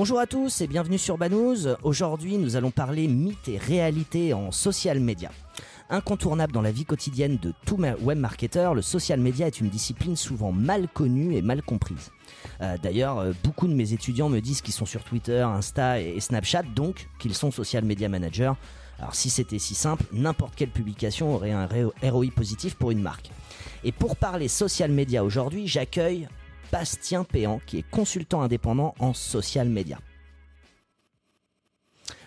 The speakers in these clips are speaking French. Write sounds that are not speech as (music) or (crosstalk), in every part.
Bonjour à tous et bienvenue sur Banous. Aujourd'hui, nous allons parler mythes et réalité en social media. Incontournable dans la vie quotidienne de tout webmarketer, le social media est une discipline souvent mal connue et mal comprise. Euh, D'ailleurs, euh, beaucoup de mes étudiants me disent qu'ils sont sur Twitter, Insta et Snapchat, donc qu'ils sont social media managers. Alors si c'était si simple, n'importe quelle publication aurait un ROI positif pour une marque. Et pour parler social media aujourd'hui, j'accueille Bastien Péan, qui est consultant indépendant en social media.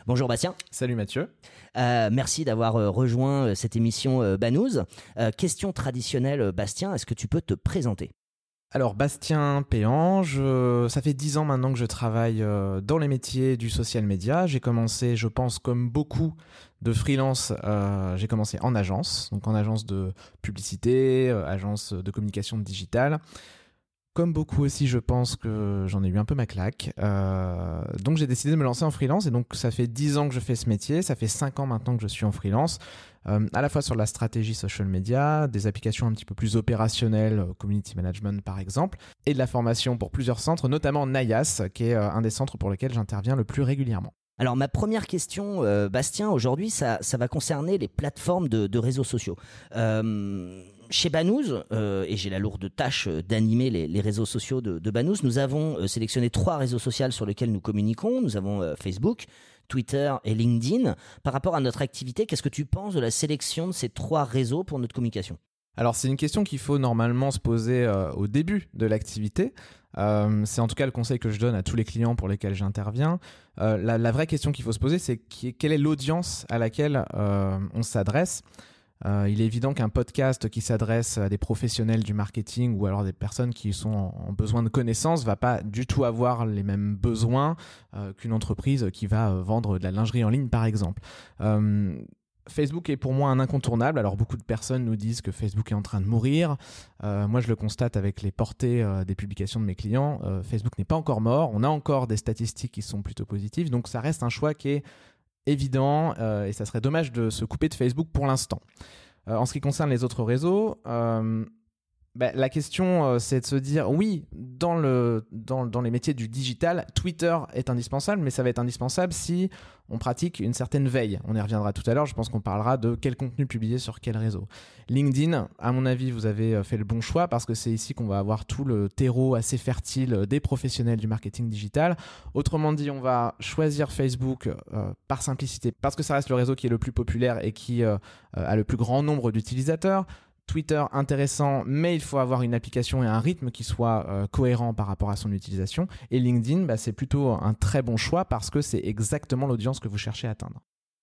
Bonjour Bastien. Salut Mathieu. Euh, merci d'avoir euh, rejoint euh, cette émission euh, Banous. Question traditionnelle, Bastien, est-ce que tu peux te présenter? Alors Bastien Péan, je... ça fait dix ans maintenant que je travaille dans les métiers du social media. J'ai commencé, je pense, comme beaucoup de freelance, j'ai commencé en agence, donc en agence de publicité, agence de communication digitale. Comme beaucoup aussi, je pense que j'en ai eu un peu ma claque. Euh, donc j'ai décidé de me lancer en freelance et donc ça fait 10 ans que je fais ce métier, ça fait 5 ans maintenant que je suis en freelance, euh, à la fois sur la stratégie social media, des applications un petit peu plus opérationnelles, euh, community management par exemple, et de la formation pour plusieurs centres, notamment Nayas, qui est un des centres pour lesquels j'interviens le plus régulièrement. Alors ma première question, Bastien, aujourd'hui, ça, va concerner les plateformes de, réseaux sociaux. Chez Banous, euh, et j'ai la lourde tâche d'animer les, réseaux sociaux de, de Banous, nous avons euh, sélectionné trois réseaux sociaux sur lesquels nous communiquons. Nous avons euh, Facebook, Twitter et LinkedIn. Par rapport à notre activité, qu'est-ce que tu penses de la sélection de ces trois réseaux pour notre communication? Alors c'est une question qu'il faut normalement se poser euh, au début de l'activité. Euh, c'est en tout cas le conseil que je donne à tous les clients pour lesquels j'interviens. Euh, la, vraie question qu'il faut se poser, c'est quelle est l'audience à laquelle euh, on s'adresse. Euh, il est évident qu'un podcast qui s'adresse à des professionnels du marketing ou alors des personnes qui sont en, besoin de connaissances va pas du tout avoir les mêmes besoins qu'une entreprise qui va vendre de la lingerie en ligne par exemple. Facebook est pour moi un incontournable. Alors beaucoup de personnes nous disent que Facebook est en train de mourir. Euh, moi, je le constate avec les portées euh, des publications de mes clients. Euh, Facebook n'est pas encore mort. On a encore des statistiques qui sont plutôt positives. Donc ça reste un choix qui est évident euh, et ça serait dommage de se couper de Facebook pour l'instant. Euh, en ce qui concerne les autres réseaux, euh, bah, la question, euh, c'est de se dire, oui, dans, le, dans, dans les métiers du digital, Twitter est indispensable, mais ça va être indispensable si on pratique une certaine veille. On y reviendra tout à l'heure, je pense qu'on parlera de quel contenu publier sur quel réseau. LinkedIn, à mon avis, vous avez euh, fait le bon choix parce que c'est ici qu'on va avoir tout le terreau assez fertile des professionnels du marketing digital. Autrement dit, on va choisir Facebook euh, par simplicité parce que ça reste le réseau qui est le plus populaire et qui euh, a le plus grand nombre d'utilisateurs. Twitter intéressant, mais il faut avoir une application et un rythme qui soit euh, cohérent par rapport à son utilisation. Et LinkedIn, bah, c'est plutôt un très bon choix parce que c'est exactement l'audience que vous cherchez à atteindre.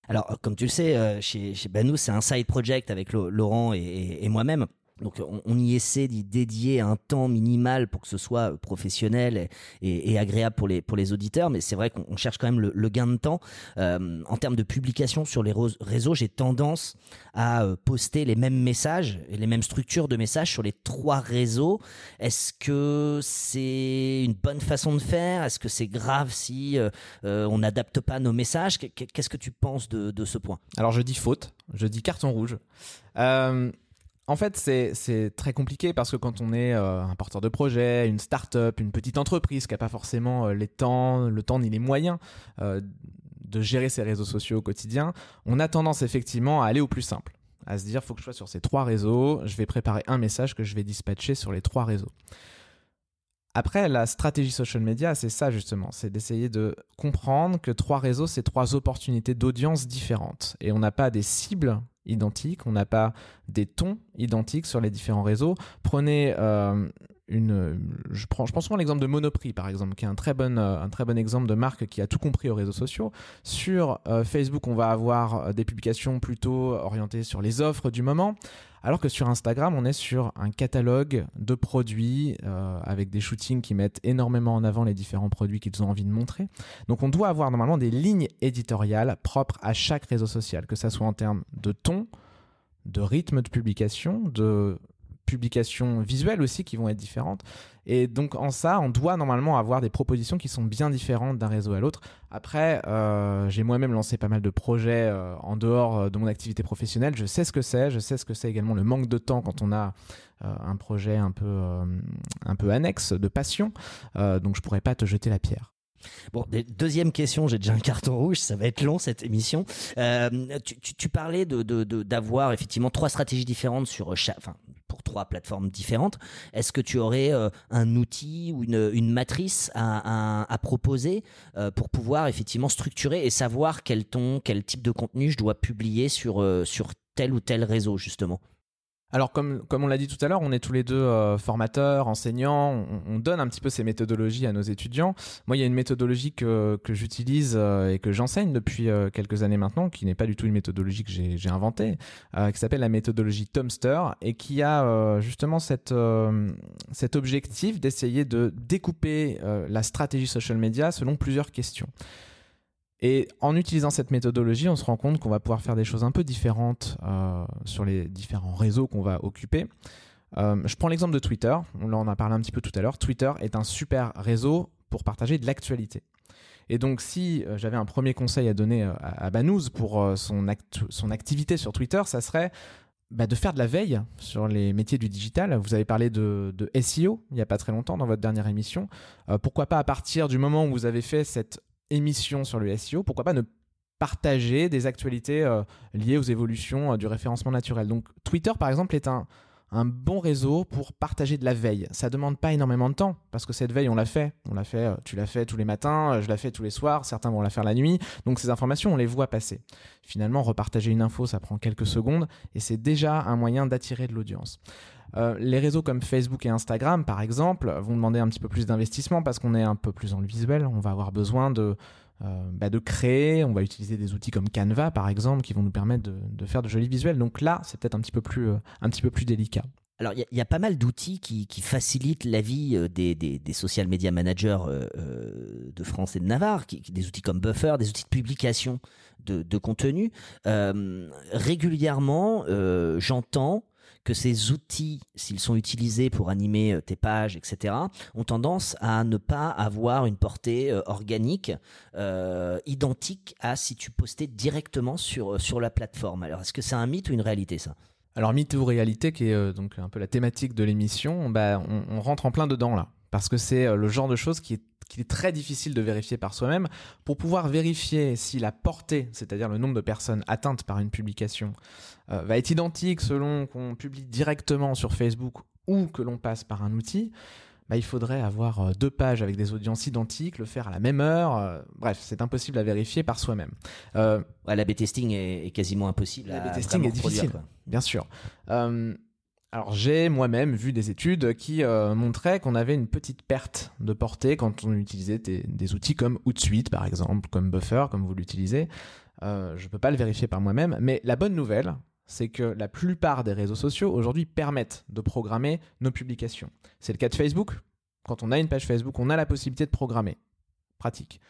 Alors, comme tu le sais, euh, chez, chez c'est un side project avec Laurent et moi-même. Donc on, y essaie d'y dédier un temps minimal pour que ce soit professionnel et, agréable pour les pour les auditeurs, mais c'est vrai qu'on cherche quand même le, gain de temps. Euh, en termes de publication sur les réseaux, j'ai tendance à euh, poster les mêmes messages et les mêmes structures de messages sur les trois réseaux. Est-ce que c'est une bonne façon de faire? Est-ce que c'est grave si euh, euh on n'adapte pas nos messages? Qu'est-ce que tu penses de, ce point? Alors je dis faute, je dis carton rouge. Euh, en fait, c'est très compliqué parce que quand on est euh, un porteur de projet, une start-up, une petite entreprise qui a pas forcément euh, les temps, le temps ni les moyens euh, de gérer ses réseaux sociaux au quotidien, on a tendance effectivement à aller au plus simple, à se dire faut que je sois sur ces trois réseaux, je vais préparer un message que je vais dispatcher sur les trois réseaux. Après, la stratégie social media, c'est ça justement, c'est d'essayer de comprendre que trois réseaux, c'est trois opportunités d'audience différentes. Et on n'a pas des cibles identiques, on n'a pas des tons identiques sur les différents réseaux. Prenez euh, je prends, je prends souvent l'exemple de Monoprix par exemple, qui est un très bon, euh, un très bon exemple de marque qui a tout compris aux réseaux sociaux. Sur euh, Facebook, on va avoir des publications plutôt orientées sur les offres du moment, alors que sur Instagram, on est sur un catalogue de produits euh, avec des shootings qui mettent énormément en avant les différents produits qu'ils ont envie de montrer. Donc, on doit avoir normalement des lignes éditoriales propres à chaque réseau social, que ça soit en termes de ton, de rythme de publication, de publications visuelles aussi qui vont être différentes. Et donc en ça, on doit normalement avoir des propositions qui sont bien différentes d'un réseau à l'autre. Après, euh, j'ai moi-même lancé pas mal de projets euh, en dehors de mon activité professionnelle. Je sais ce que c'est. Je sais ce que c'est également le manque de temps quand on a euh, un projet un peu euh, un peu annexe de passion. Euh, donc je pourrais pas te jeter la pierre. Bon, deuxième question, j'ai déjà un carton rouge, ça va être long cette émission. Euh, tu, parlais de d'avoir effectivement trois stratégies différentes sur chaque, enfin pour trois plateformes différentes. Est-ce que tu aurais euh, un outil ou une, matrice à, proposer euh, pour pouvoir effectivement structurer et savoir quel ton, quel type de contenu je dois publier sur sur tel ou tel réseau justement? Alors, comme, comme on l'a dit tout à l'heure, on est tous les deux euh, formateurs, enseignants, on, donne un petit peu ces méthodologies à nos étudiants. Moi, il y a une méthodologie que, que j'utilise euh, et que j'enseigne depuis euh, quelques années maintenant, qui n'est pas du tout une méthodologie que j'ai inventée, qui s'appelle la méthodologie Tomster et qui a justement cette, cet objectif d'essayer de découper la stratégie social media selon plusieurs questions. Et en utilisant cette méthodologie, on se rend compte qu'on va pouvoir faire des choses un peu différentes euh, sur les différents réseaux qu'on va occuper. Euh, je prends l'exemple de Twitter. On en a parlé un petit peu tout à l'heure. Twitter est un super réseau pour partager de l'actualité. Et donc, si euh, j'avais un premier conseil à donner à, à Banous pour son, son activité sur Twitter, ça serait bah, de faire de la veille sur les métiers du digital. Vous avez parlé de SEO il n'y a pas très longtemps dans votre dernière émission. pourquoi pas à partir du moment où vous avez fait cette émission sur le SEO, pourquoi pas ne partager des actualités euh, liées aux évolutions euh, du référencement naturel. Donc Twitter, par exemple, est un, un bon réseau pour partager de la veille. Ça demande pas énormément de temps parce que cette veille, on l'a fait. On l'a fait, euh, tu l'as fait tous les matins, je la fais tous les soirs, certains vont la faire la nuit. Donc ces informations, on les voit passer. Finalement, repartager une info, ça prend quelques secondes et c'est déjà un moyen d'attirer de l'audience. Les réseaux comme Facebook et Instagram, par exemple, vont demander un petit peu plus d'investissement parce qu'on est un peu plus dans le visuel. On va avoir besoin de euh, bah, de créer. On va utiliser des outils comme Canva, par exemple, qui vont nous permettre de, faire de jolis visuels. Donc là, c'est peut-être un petit peu plus, euh, un petit peu plus délicat. Alors, il y, a pas mal d'outils qui, facilitent la vie euh, des, des, social media managers de France et de Navarre, des outils comme Buffer, des outils de publication de, de contenu. régulièrement, j'entends que ces outils, s'ils sont utilisés pour animer euh, tes pages, etc., ont tendance à ne pas avoir une portée euh, organique euh, identique à si tu postais directement sur, la plateforme. Alors, est-ce que c'est un mythe ou une réalité, ça? Alors mythe ou réalité, qui est donc un peu la thématique de l'émission, bah, on, rentre en plein dedans là, parce que c'est le genre de choses qui est qu'il est très difficile de vérifier par soi-même. Pour pouvoir vérifier si la portée, c'est-à-dire le nombre de personnes atteintes par une publication, euh, va être identique selon qu'on publie directement sur Facebook ou que l'on passe par un outil, bah, il faudrait avoir euh, deux pages avec des audiences identiques, le faire à la même heure. Euh, bref, c'est impossible à vérifier par soi-même. Euh, la B-testing est, quasiment impossible. La B-testing est difficile, bien sûr. Alors j'ai moi-même vu des études qui euh, montraient qu'on avait une petite perte de portée quand on utilisait des, outils comme Hootsuite par exemple, comme Buffer comme vous l'utilisez. Euh, je ne peux pas le vérifier par moi-même, mais la bonne nouvelle, c'est que la plupart des réseaux sociaux aujourd'hui permettent de programmer nos publications. C'est le cas de Facebook. Quand on a une page Facebook, on a la possibilité de programmer. Pratique.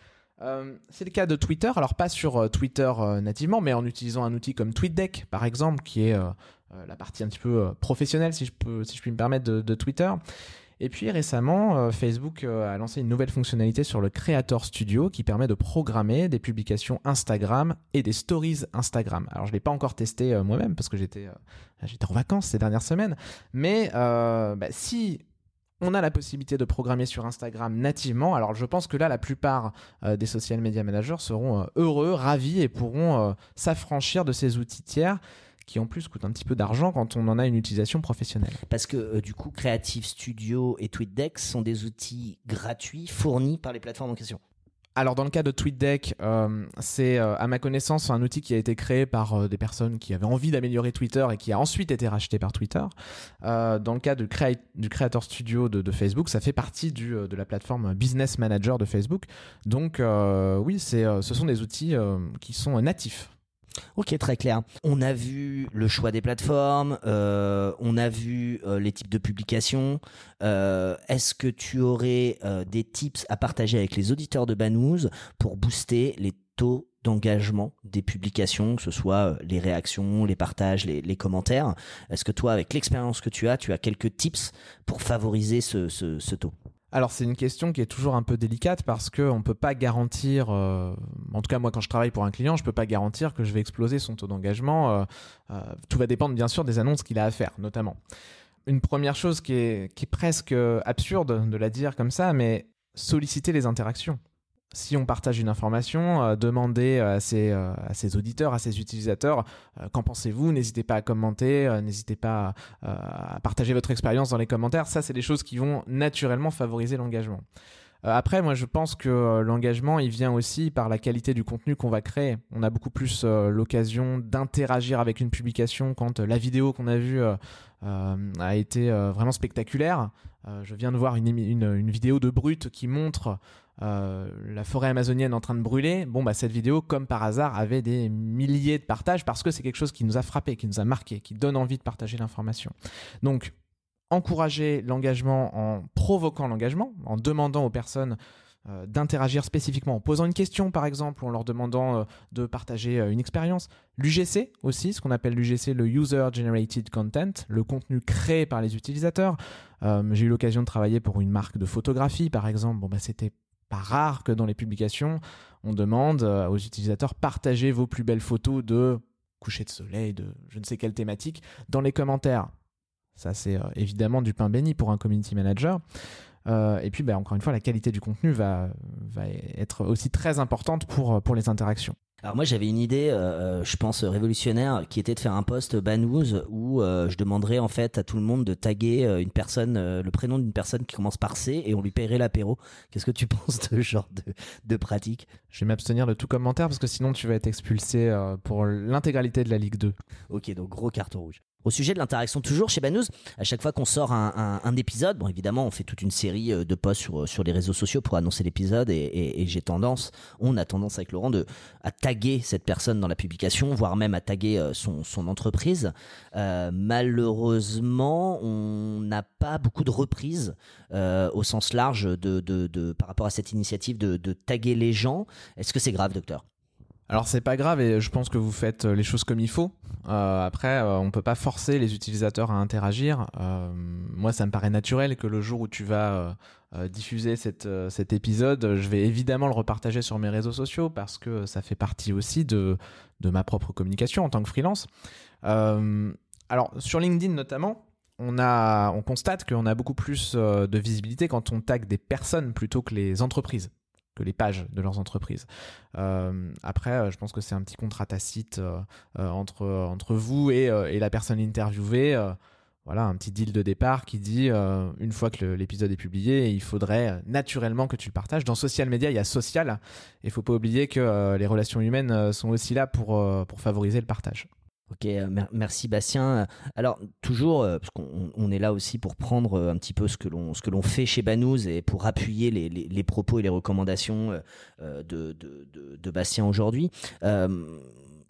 Euh, c'est le cas de Twitter, alors pas sur Twitter nativement, mais en utilisant un outil comme TweetDeck par exemple, qui est la partie un petit peu euh, professionnelle, si je, peux, si je puis me permettre, de, Twitter. Et puis récemment, euh, Facebook a lancé une nouvelle fonctionnalité sur le Creator Studio qui permet de programmer des publications Instagram et des stories Instagram. Alors je l'ai pas encore testé moi-même parce que j'étais j'étais en vacances ces dernières semaines, mais bah, si on a la possibilité de programmer sur Instagram nativement. Alors je pense que là, la plupart des social media managers seront heureux, ravis et pourront s'affranchir de ces outils tiers qui en plus coûte un petit peu d'argent quand on en a une utilisation professionnelle. Parce que euh, du coup, Creative Studio et TweetDeck sont des outils gratuits fournis par les plateformes en question. Alors dans le cas de TweetDeck, euh, c'est euh, à ma connaissance un outil qui a été créé par des personnes qui avaient envie d'améliorer Twitter et qui a ensuite été racheté par Twitter. dans le cas du Creator Studio de, Facebook, ça fait partie du, de la plateforme Business Manager de Facebook. Donc oui, c'est, ce sont des outils qui sont natifs Ok, très clair. On a vu le choix des plateformes, euh, on a vu euh, les types de publications. Euh, est-ce que tu aurais des tips à partager avec les auditeurs de Banous pour booster les taux d'engagement des publications, que ce soit les réactions, les partages, les, commentaires? Est-ce que toi, avec l'expérience que tu as, tu as quelques tips pour favoriser ce taux? Alors c'est une question qui est toujours un peu délicate parce qu'on ne peut pas garantir, euh, en tout cas moi quand je travaille pour un client, je peux pas garantir que je vais exploser son taux d'engagement. Euh, euh, tout va dépendre bien sûr des annonces qu'il a à faire notamment. Une première chose qui est, qui est presque absurde de la dire comme ça, mais solliciter les interactions. Si on partage une information, euh, demandez à ses, à ses, auditeurs, à ses utilisateurs, qu'en pensez-vous? N'hésitez pas à commenter, n'hésitez pas à partager votre expérience dans les commentaires. Ça, c'est des choses qui vont naturellement favoriser l'engagement. Euh, après, moi, je pense que euh, l'engagement, il vient aussi par la qualité du contenu qu'on va créer. On a beaucoup plus euh, l'occasion d'interagir avec une publication quand la vidéo qu'on a vue a été vraiment spectaculaire. je viens de voir une, une, vidéo de Brut qui montre la forêt amazonienne en train de brûler. Bon, bah, cette vidéo, comme par hasard, avait des milliers de partages parce que c'est quelque chose qui nous a frappé, qui nous a marqué, qui donne envie de partager l'information. Donc, encourager l'engagement en provoquant l'engagement, en demandant aux personnes euh, d'interagir spécifiquement, en posant une question par exemple, ou en leur demandant euh, de partager euh, une expérience. L'UGC aussi, ce qu'on appelle l'UGC, le User Generated Content, le contenu créé par les utilisateurs. J'ai eu l'occasion de travailler pour une marque de photographie par exemple. Bon, bah, c'était pas rare que dans les publications, on demande aux utilisateurs partagez vos plus belles photos de coucher de soleil, de je ne sais quelle thématique, dans les commentaires. Ça, c'est euh, évidemment du pain béni pour un community manager. Euh, et puis, bah, encore une fois, la qualité du contenu va, être aussi très importante pour les interactions. Alors moi j'avais une idée, euh, je pense révolutionnaire, qui était de faire un post banous où je demanderais en fait à tout le monde de taguer une personne, le prénom d'une personne qui commence par C et on lui paierait l'apéro. Qu'est-ce que tu (laughs) penses de ce genre de, de pratique? Je vais m'abstenir de tout commentaire parce que sinon tu vas être expulsé pour l'intégralité de la Ligue 2. Ok, donc gros carton rouge. Au sujet de l'interaction, toujours chez Banous, à chaque fois qu'on sort un, épisode, évidemment on fait toute une série euh, de posts sur, sur les réseaux sociaux pour annoncer l'épisode et, j'ai tendance, on a tendance avec Laurent de, à taguer cette personne dans la publication, voire même à taguer euh, son, entreprise. Euh, malheureusement, on n'a pas beaucoup de reprises au sens large de, par rapport à cette initiative de, de taguer les gens. Est-ce que c'est grave, docteur? Alors c'est pas grave et je pense que vous faites les choses comme il faut. Euh, après, euh, on peut pas forcer les utilisateurs à interagir. Euh, moi, ça me paraît naturel que le jour où tu vas diffuser cet épisode, je vais évidemment le repartager sur mes réseaux sociaux parce que ça fait partie aussi de, ma propre communication en tant que freelance. alors, sur LinkedIn notamment, on, on constate qu'on a beaucoup plus de visibilité quand on tag des personnes plutôt que les entreprises les pages de leurs entreprises. Euh, après, euh, je pense que c'est un petit contrat tacite euh, entre, entre vous et, et, la personne interviewée. voilà, un petit deal de départ qui dit, une fois que l'épisode est publié, il faudrait naturellement que tu le partages. Dans social media, il y a social. Il ne faut pas oublier que les relations humaines sont aussi là pour, pour favoriser le partage. Ok, euh, merci Bastien. Alors toujours, euh, parce qu'on est là aussi pour prendre euh, un petit peu ce que l'on fait chez Banous et pour appuyer les, propos et les recommandations de Bastien aujourd'hui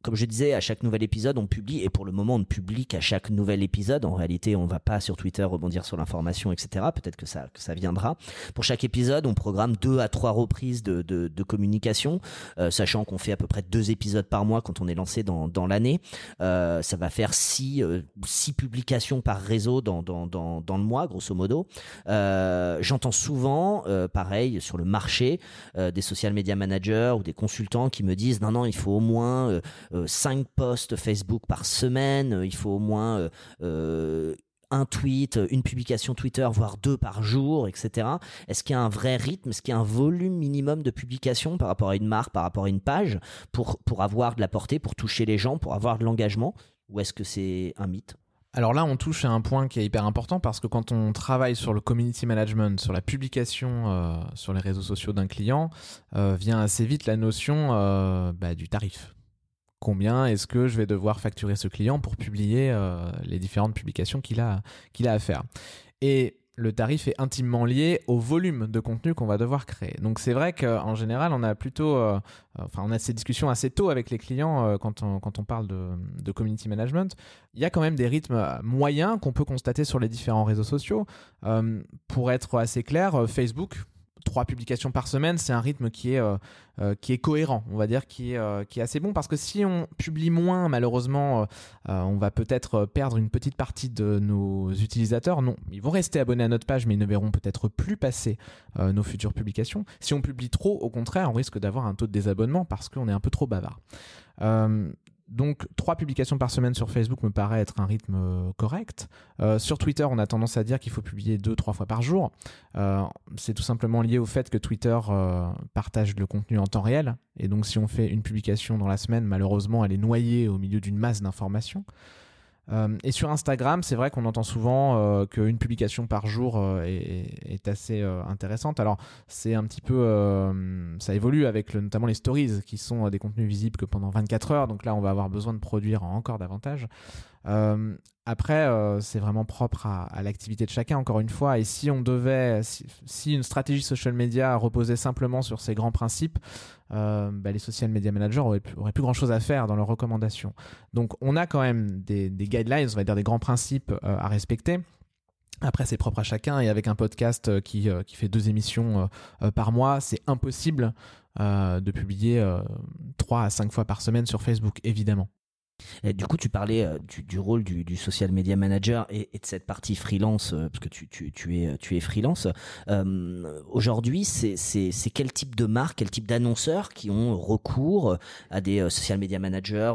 comme je disais, à chaque nouvel épisode, on publie, et pour le moment, on ne publie qu'à chaque nouvel épisode. En réalité, on ne va pas sur Twitter rebondir sur l'information, etc. Peut-être que ça, que ça viendra. Pour chaque épisode, on programme deux à trois reprises de, de, communication, euh, sachant qu'on fait à peu près deux épisodes par mois quand on est lancé dans, dans l'année. Euh, ça va faire six, euh, six publications par réseau dans, dans, dans, le mois, grosso modo. J'entends souvent, pareil, sur le marché, des social media managers ou des consultants qui me disent non, non, il faut au moins 5 euh, posts Facebook par semaine, euh, il faut au moins euh, un tweet, une publication Twitter, voire deux par jour, etc. Est-ce qu'il y a un vrai rythme? Est-ce qu'il y a un volume minimum de publication par rapport à une marque, par rapport à une page, pour, pour avoir de la portée, pour toucher les gens, pour avoir de l'engagement? Ou est-ce que c'est un mythe? Alors là, on touche à un point qui est hyper important parce que quand on travaille sur le community management, sur la publication sur les réseaux sociaux d'un client, vient assez vite la notion bah, du tarif combien est-ce que je vais devoir facturer ce client pour publier euh, les différentes publications qu'il a, qu'il a à faire. Et le tarif est intimement lié au volume de contenu qu'on va devoir créer. Donc c'est vrai qu'en général, on a plutôt, euh, enfin, on a ces discussions assez tôt avec les clients euh, quand, on, quand on parle de, de, community management. Il y a quand même des rythmes moyens qu'on peut constater sur les différents réseaux sociaux. pour être assez clair, Facebook, trois publications par semaine, c'est un rythme qui est, euh, euh, qui est cohérent, on va dire, qui est, euh, qui est assez bon. Parce que si on publie moins, malheureusement, on va peut-être perdre une petite partie de nos utilisateurs. Non, ils vont rester abonnés à notre page, mais ils ne verront peut-être plus passer nos futures publications. Si on publie trop, au contraire, on risque d'avoir un taux de désabonnement parce qu'on est un peu trop bavard. Donc, trois publications par semaine sur Facebook me paraît être un rythme euh, correct. Euh, sur Twitter, on a tendance à dire qu'il faut publier deux, trois fois par jour. Euh, c'est tout simplement lié au fait que Twitter partage le contenu en temps réel. Et donc, si on fait une publication dans la semaine, malheureusement, elle est noyée au milieu d'une masse d'informations. Euh, et sur Instagram, c'est vrai qu'on entend souvent euh, qu'une publication par jour euh, est, assez intéressante. Alors, c'est un petit peu. ça évolue avec notamment les stories, qui sont des contenus visibles que pendant 24 heures. Donc là, on va avoir besoin de produire encore davantage. Euh, après, euh, c'est vraiment propre à, l'activité de chacun, encore une fois. Et si on devait, si, une stratégie social media reposait simplement sur ces grands principes, euh, bah, les social media managers auraient, plus grand chose à faire dans leurs recommandations. Donc, on a quand même des, guidelines, on va dire des grands principes à respecter. Après, c'est propre à chacun et avec un podcast qui, qui fait deux émissions par mois, c'est impossible de publier trois à cinq fois par semaine sur Facebook, évidemment du coup, tu parlais euh, du, rôle du, social media manager et, de cette partie freelance, euh, parce que tu, es, tu es freelance. Euh, aujourd'hui, c'est quel type de marque, quel type d'annonceurs qui ont recours à des social media managers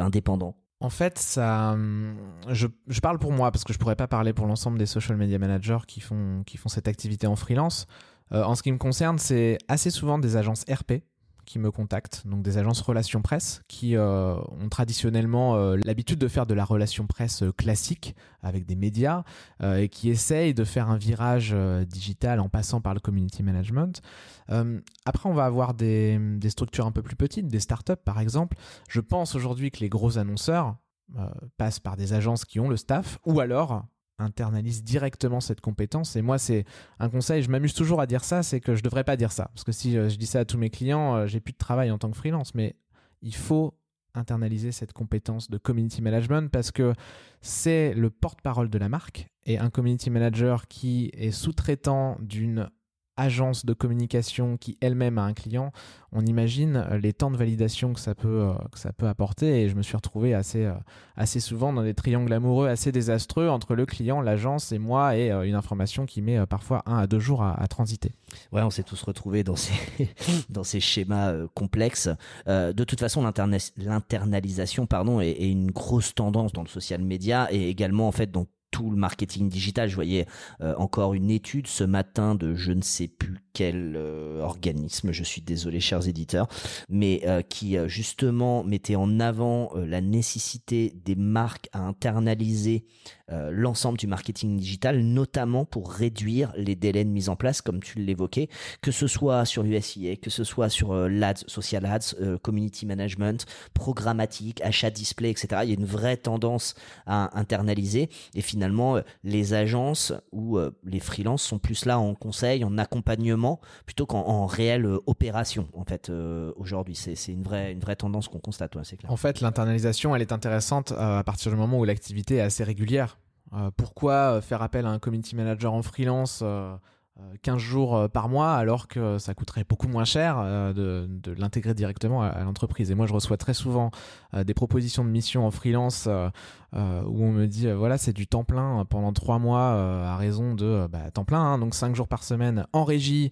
indépendants? En fait, ça, je, parle pour moi parce que je pourrais pas parler pour l'ensemble des social media managers qui font cette activité en freelance. en ce qui me concerne, c'est assez souvent des agences RP qui me contactent, donc des agences relations presse qui euh, ont traditionnellement euh, l'habitude de faire de la relation presse euh, classique avec des médias et qui essayent de faire un virage digital en passant par le community management. après, on va avoir des, des, structures un peu plus petites, des startups par exemple. Je pense aujourd'hui que les gros annonceurs passent par des agences qui ont le staff ou alors internalise directement cette compétence. Et moi, c'est un conseil, je m'amuse toujours à dire ça, c'est que je ne devrais pas dire ça. Parce que si euh, je dis ça à tous mes clients, euh, j'ai plus de travail en tant que freelance. Mais il faut internaliser cette compétence de community management parce que c'est le porte-parole de la marque. Et un community manager qui est sous-traitant d'une agence de communication qui elle-même a un client, on imagine euh, les temps de validation que ça peut, euh, que ça peut apporter. Et je me suis retrouvé assez, euh, assez souvent dans des triangles amoureux assez désastreux entre le client, l'agence et moi, et une information qui met parfois un à deux jours à, transiter. Ouais, on s'est tous retrouvés dans ces, (laughs) dans ces schémas complexes. de toute façon, l'internalisation pardon, est, une grosse tendance dans le social media et également en fait dans tout le marketing digital. Je voyais euh, encore une étude ce matin de je ne sais plus quel euh, organisme, je suis désolé chers éditeurs, mais euh, qui justement mettait en avant la nécessité des marques à internaliser l'ensemble du marketing digital, notamment pour réduire les délais de mise en place, comme tu l'évoquais, que ce soit sur l'USIA, que ce soit sur l'ADS, social ads, community management, programmatique, achat display, etc. Il y a une vraie tendance à internaliser et finalement finalement, euh, les agences ou euh, les freelances sont plus là en conseil, en accompagnement, plutôt qu'en réelle euh, opération, en fait, aujourd'hui. C'est une vraie, tendance qu'on constate. En fait, l'internalisation, elle est intéressante à partir du moment où l'activité est assez régulière. pourquoi faire appel à un community manager en freelance 15 jours par mois alors que ça coûterait beaucoup moins cher de, l'intégrer directement à, l'entreprise? Et moi, je reçois très souvent des propositions de mission en freelance euh, où on me dit euh, voilà c'est du temps plein pendant trois mois euh, à raison de bah, temps plein, hein, donc cinq jours par semaine en régie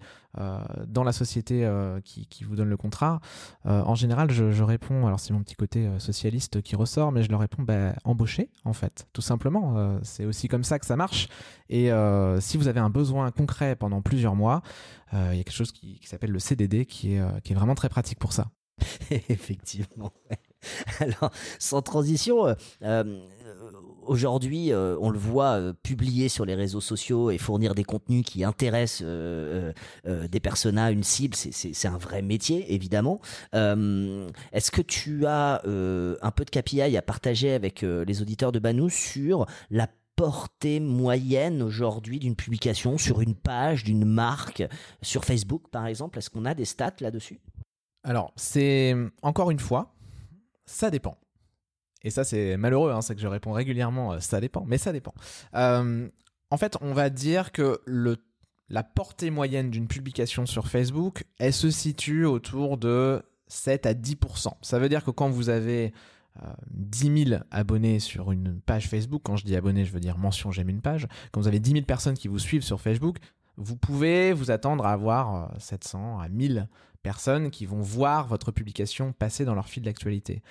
dans la société qui, qui, vous donne le contrat. en général, je, je réponds, alors c'est mon petit côté socialiste qui ressort, mais je leur réponds bah, embaucher en fait, tout simplement. c'est aussi comme ça que ça marche. Et si vous avez un besoin concret pendant plusieurs mois, il y a quelque chose qui, s'appelle le CDD qui est, qui est vraiment très pratique pour ça. (laughs) Effectivement. (laughs) Alors, sans transition, euh, euh, aujourd'hui, euh, on le voit publier sur les réseaux sociaux et fournir des contenus qui intéressent des personas, une cible, c'est un vrai métier, évidemment. Est-ce que tu as un peu de KPI à partager avec les auditeurs de Banou sur la portée moyenne aujourd'hui d'une publication sur une page, d'une marque, sur Facebook par exemple? Est-ce qu'on a des stats là-dessus? Alors, c'est encore une fois, ça dépend. Et ça, c'est malheureux, hein, c'est que je réponds régulièrement, euh, ça dépend, mais ça dépend. Euh, en fait, on va dire que la portée moyenne d'une publication sur Facebook, elle se situe autour de 7 à 10%. Ça veut dire que quand vous avez 10 euh, 000 abonnés sur une page Facebook, quand je dis abonnés, je veux dire mention j'aime une page, quand vous avez 10 000 personnes qui vous suivent sur Facebook, vous pouvez vous attendre à avoir 700 à 1000 personnes qui vont voir votre publication passer dans leur fil d'actualité.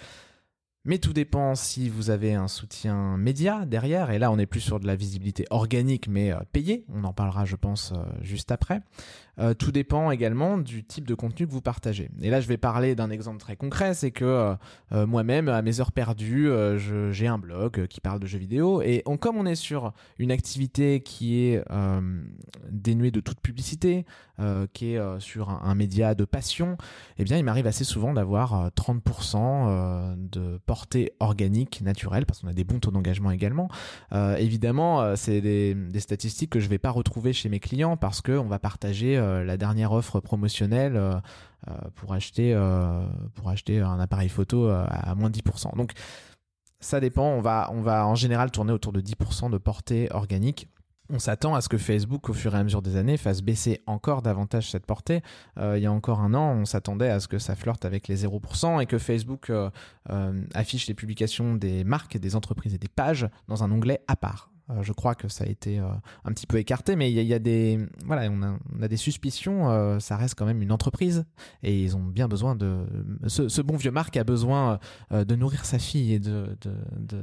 Mais tout dépend si vous avez un soutien média derrière. Et là, on n'est plus sur de la visibilité organique, mais payée. On en parlera, je pense, juste après. Euh, tout dépend également du type de contenu que vous partagez. Et là, je vais parler d'un exemple très concret, c'est que euh, euh, moi-même, à mes heures perdues, j'ai un blog qui parle de jeux vidéo. Et comme on est sur une activité qui est dénuée de toute publicité, qui est sur un, média de passion, eh bien, il m'arrive assez souvent d'avoir 30% de portée organique, naturelle, parce qu'on a des bons taux d'engagement également. évidemment, c'est des, statistiques que je ne vais pas retrouver chez mes clients parce qu'on va partager euh, la dernière offre promotionnelle euh, euh, pour acheter pour acheter un appareil photo à, moins de 10%. Donc ça dépend, on va, on va en général tourner autour de 10% de portée organique. On s'attend à ce que Facebook, au fur et à mesure des années, fasse baisser encore davantage cette portée. il y a encore un an, on s'attendait à ce que ça flirte avec les 0% et que Facebook affiche les publications des marques, des entreprises et des pages dans un onglet à part. Euh, je crois que ça a été euh, un petit peu écarté, mais il y, a des voilà, on a, des suspicions. Euh, ça reste quand même une entreprise et ils ont bien besoin de ce, bon vieux Marc a besoin de nourrir sa fille et de,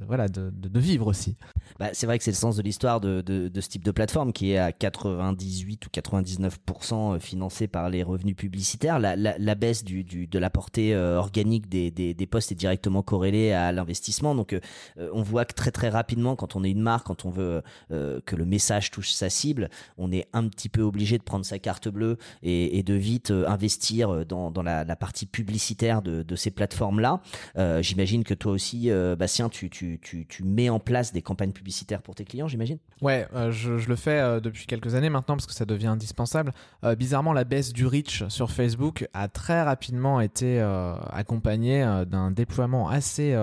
voilà de, vivre aussi. Bah, c'est vrai que c'est le sens de l'histoire de, ce type de plateforme qui est à 98 ou 99% financé par les revenus publicitaires. La, baisse du, de la portée organique des, des, des postes est directement corrélée à l'investissement. Donc on voit que très très rapidement quand on est une marque, quand on euh, que le message touche sa cible, on est un petit peu obligé de prendre sa carte bleue et, de vite euh, investir dans, la, partie publicitaire de, ces plateformes-là. Euh, j'imagine que toi aussi, Bastien, tu, tu, mets en place des campagnes publicitaires pour tes clients, j'imagine? Ouais, je, le fais depuis quelques années maintenant parce que ça devient indispensable. bizarrement, la baisse du reach sur Facebook a très rapidement été accompagnée d'un déploiement assez,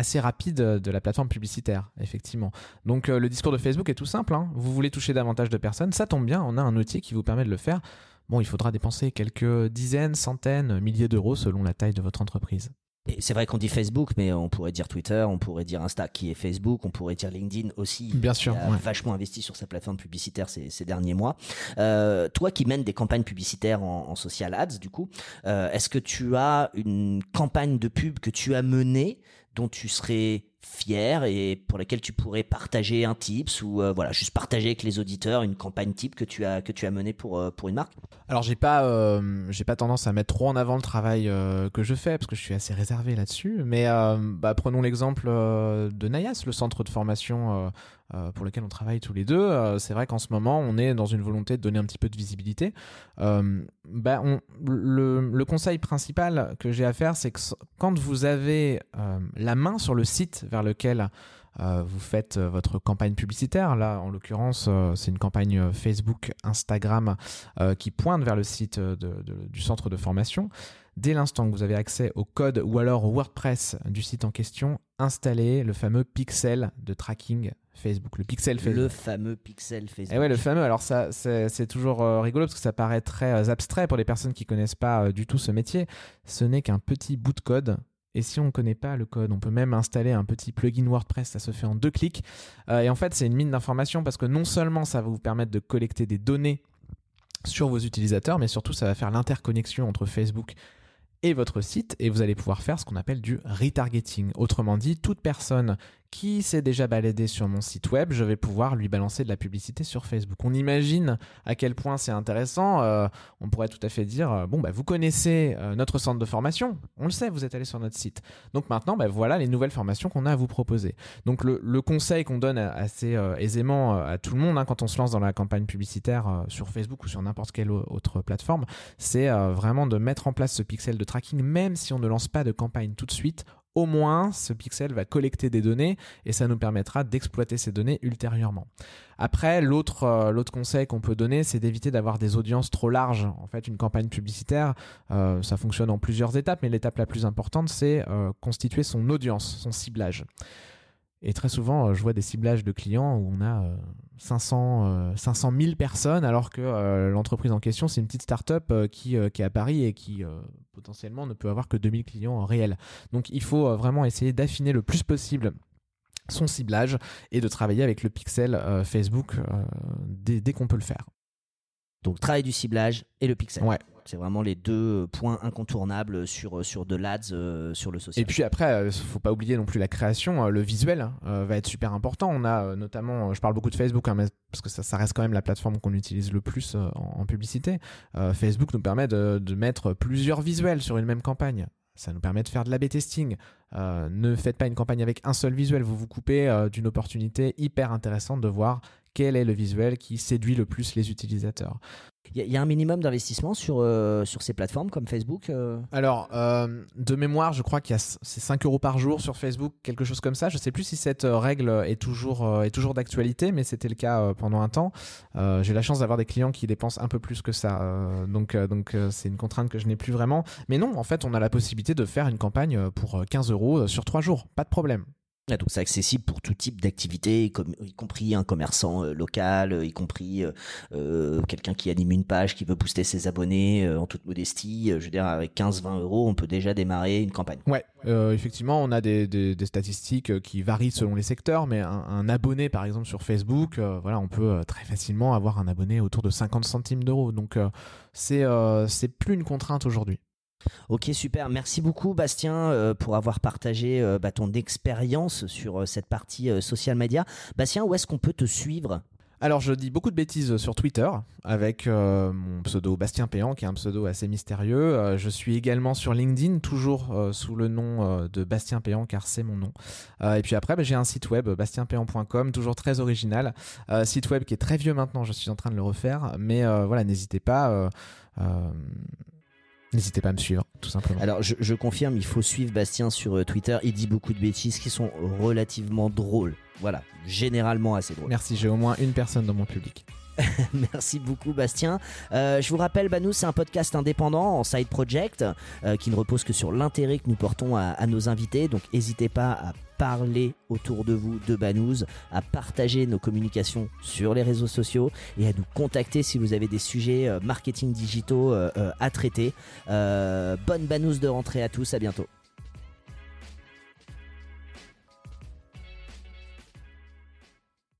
assez rapide de la plateforme publicitaire, effectivement. Donc le discours de Facebook est tout simple. Hein. Vous voulez toucher davantage de personnes, ça tombe bien, on a un outil qui vous permet de le faire. Bon, il faudra dépenser quelques dizaines, centaines, milliers d'euros selon la taille de votre entreprise. C'est vrai qu'on dit Facebook, mais on pourrait dire Twitter, on pourrait dire Insta qui est Facebook, on pourrait dire LinkedIn aussi. Bien sûr. A vachement investi sur sa plateforme publicitaire ces, derniers mois. Euh, toi qui mènes des campagnes publicitaires en, social ads, du coup, euh, est-ce que tu as une campagne de pub que tu as menée dont tu serais fier et pour laquelle tu pourrais partager un tips ou euh, voilà juste partager avec les auditeurs une campagne type que tu as que tu as menée pour euh, pour une marque alors j'ai pas euh, j'ai pas tendance à mettre trop en avant le travail que je fais parce que je suis assez réservé là-dessus. Mais bah, prenons l'exemple de Nayas le centre de formation pour lequel on travaille tous les deux, euh, c'est vrai qu'en ce moment, on est dans une volonté de donner un petit peu de visibilité. Euh, bah, le, conseil principal que j'ai à faire, c'est que quand vous avez la main sur le site vers lequel vous faites votre campagne publicitaire. Là, en l'occurrence, c'est une campagne Facebook, Instagram qui pointe vers le site du centre de formation. Dès l'instant que vous avez accès au code ou alors au WordPress du site en question, installez le fameux pixel de tracking Facebook, le pixel Facebook. Le fameux pixel Facebook. Et ouais, le fameux. Alors ça, c'est toujours euh, rigolo parce que ça paraît très euh, abstrait pour les personnes qui connaissent pas euh, du tout ce métier. Ce n'est qu'un petit bout de code. Et si on ne connaît pas le code, on peut même installer un petit plugin WordPress, ça se fait en deux clics. et en fait, c'est une mine d'informations parce que non seulement ça va vous permettre de collecter des données sur vos utilisateurs, mais surtout ça va faire l'interconnexion entre Facebook et votre site et vous allez pouvoir faire ce qu'on appelle du retargeting. Autrement dit, toute personne qui s'est déjà baladé sur mon site web, je vais pouvoir lui balancer de la publicité sur Facebook. On imagine à quel point c'est intéressant. Euh, on pourrait tout à fait dire, euh, bon, bah, vous connaissez euh, notre centre de formation, on le sait, vous êtes allé sur notre site. Donc maintenant, bah, voilà les nouvelles formations qu'on a à vous proposer. Donc le, conseil qu'on donne assez aisément à tout le monde hein, quand on se lance dans la campagne publicitaire sur Facebook ou sur n'importe quelle autre plateforme, c'est vraiment de mettre en place ce pixel de tracking, même si on ne lance pas de campagne tout de suite au moins ce pixel va collecter des données et ça nous permettra d'exploiter ces données ultérieurement. Après, l'autre euh, conseil qu'on peut donner, c'est d'éviter d'avoir des audiences trop larges. En fait, une campagne publicitaire, euh, ça fonctionne en plusieurs étapes, mais l'étape la plus importante, c'est euh, constituer son audience, son ciblage. Et très souvent, je vois des ciblages de clients où on a 500, 500 000 personnes, alors que l'entreprise en question, c'est une petite start-up qui, qui est à Paris et qui potentiellement ne peut avoir que 2000 clients en réel. Donc il faut euh, vraiment essayer d'affiner le plus possible son ciblage et de travailler avec le pixel euh, Facebook euh, dès, qu'on peut le faire. Donc travail du ciblage et le pixel. Ouais. C'est vraiment les deux points incontournables sur, sur de l'ADS euh, sur le social. Et puis après, il faut pas oublier non plus la création, le visuel va être super important. On a notamment, je parle beaucoup de Facebook, hein, parce que ça, reste quand même la plateforme qu'on utilise le plus en, publicité. Facebook nous permet de, mettre plusieurs visuels sur une même campagne. Ça nous permet de faire de l'A-B testing. Euh, ne faites pas une campagne avec un seul visuel. Vous vous coupez euh, d'une opportunité hyper intéressante de voir quel est le visuel qui séduit le plus les utilisateurs. Il y, a un minimum d'investissement sur, euh, sur ces plateformes comme Facebook euh Alors, euh, de mémoire, je crois qu'il y a c'est 5 euros par jour sur Facebook, quelque chose comme ça. Je sais plus si cette règle est toujours, est toujours d'actualité, mais c'était le cas pendant un temps. J'ai la chance d'avoir des clients qui dépensent un peu plus que ça. donc, donc c'est une contrainte que je n'ai plus vraiment. Mais non, en fait, on a la possibilité de faire une campagne pour 15 euros sur 3 jours. Pas de problème. C'est accessible pour tout type d'activité, y compris un commerçant euh, local, euh, y compris euh, quelqu'un qui anime une page, qui veut booster ses abonnés en toute modestie. je veux dire, avec 15-20 euros, on peut déjà démarrer une campagne. Ouais, effectivement, on a des, statistiques qui varient selon les secteurs, mais un, abonné, par exemple, sur Facebook, voilà, on peut très facilement avoir un abonné autour de 50 centimes d'euros. Donc c'est c'est plus une contrainte aujourd'hui. Ok, super. Merci beaucoup, Bastien, euh, pour avoir partagé euh, bah, ton expérience sur euh, cette partie social media. Bastien, où est-ce qu'on peut te suivre? Alors je dis beaucoup de bêtises sur Twitter avec mon pseudo Bastien Péan qui est un pseudo assez mystérieux. je suis également sur LinkedIn toujours sous le nom de Bastien Péan car c'est mon nom. et puis après bah, j'ai un site web bastienpéan.com toujours très original. site web qui est très vieux maintenant, je suis en train de le refaire mais voilà n'hésitez pas N'hésitez pas à me suivre, tout simplement. Alors, je, confirme, il faut suivre Bastien sur euh, Twitter. Il dit beaucoup de bêtises qui sont relativement drôles. Voilà, généralement assez drôles. Merci, j'ai au moins une personne dans mon public. (laughs) Merci beaucoup Bastien. Euh, je vous rappelle, Banous, c'est un podcast indépendant en side project euh, qui ne repose que sur l'intérêt que nous portons à, nos invités. Donc n'hésitez pas à parler autour de vous de Banous, à partager nos communications sur les réseaux sociaux et à nous contacter si vous avez des sujets euh, marketing digitaux à traiter. bonne Banous de rentrée à tous, à bientôt.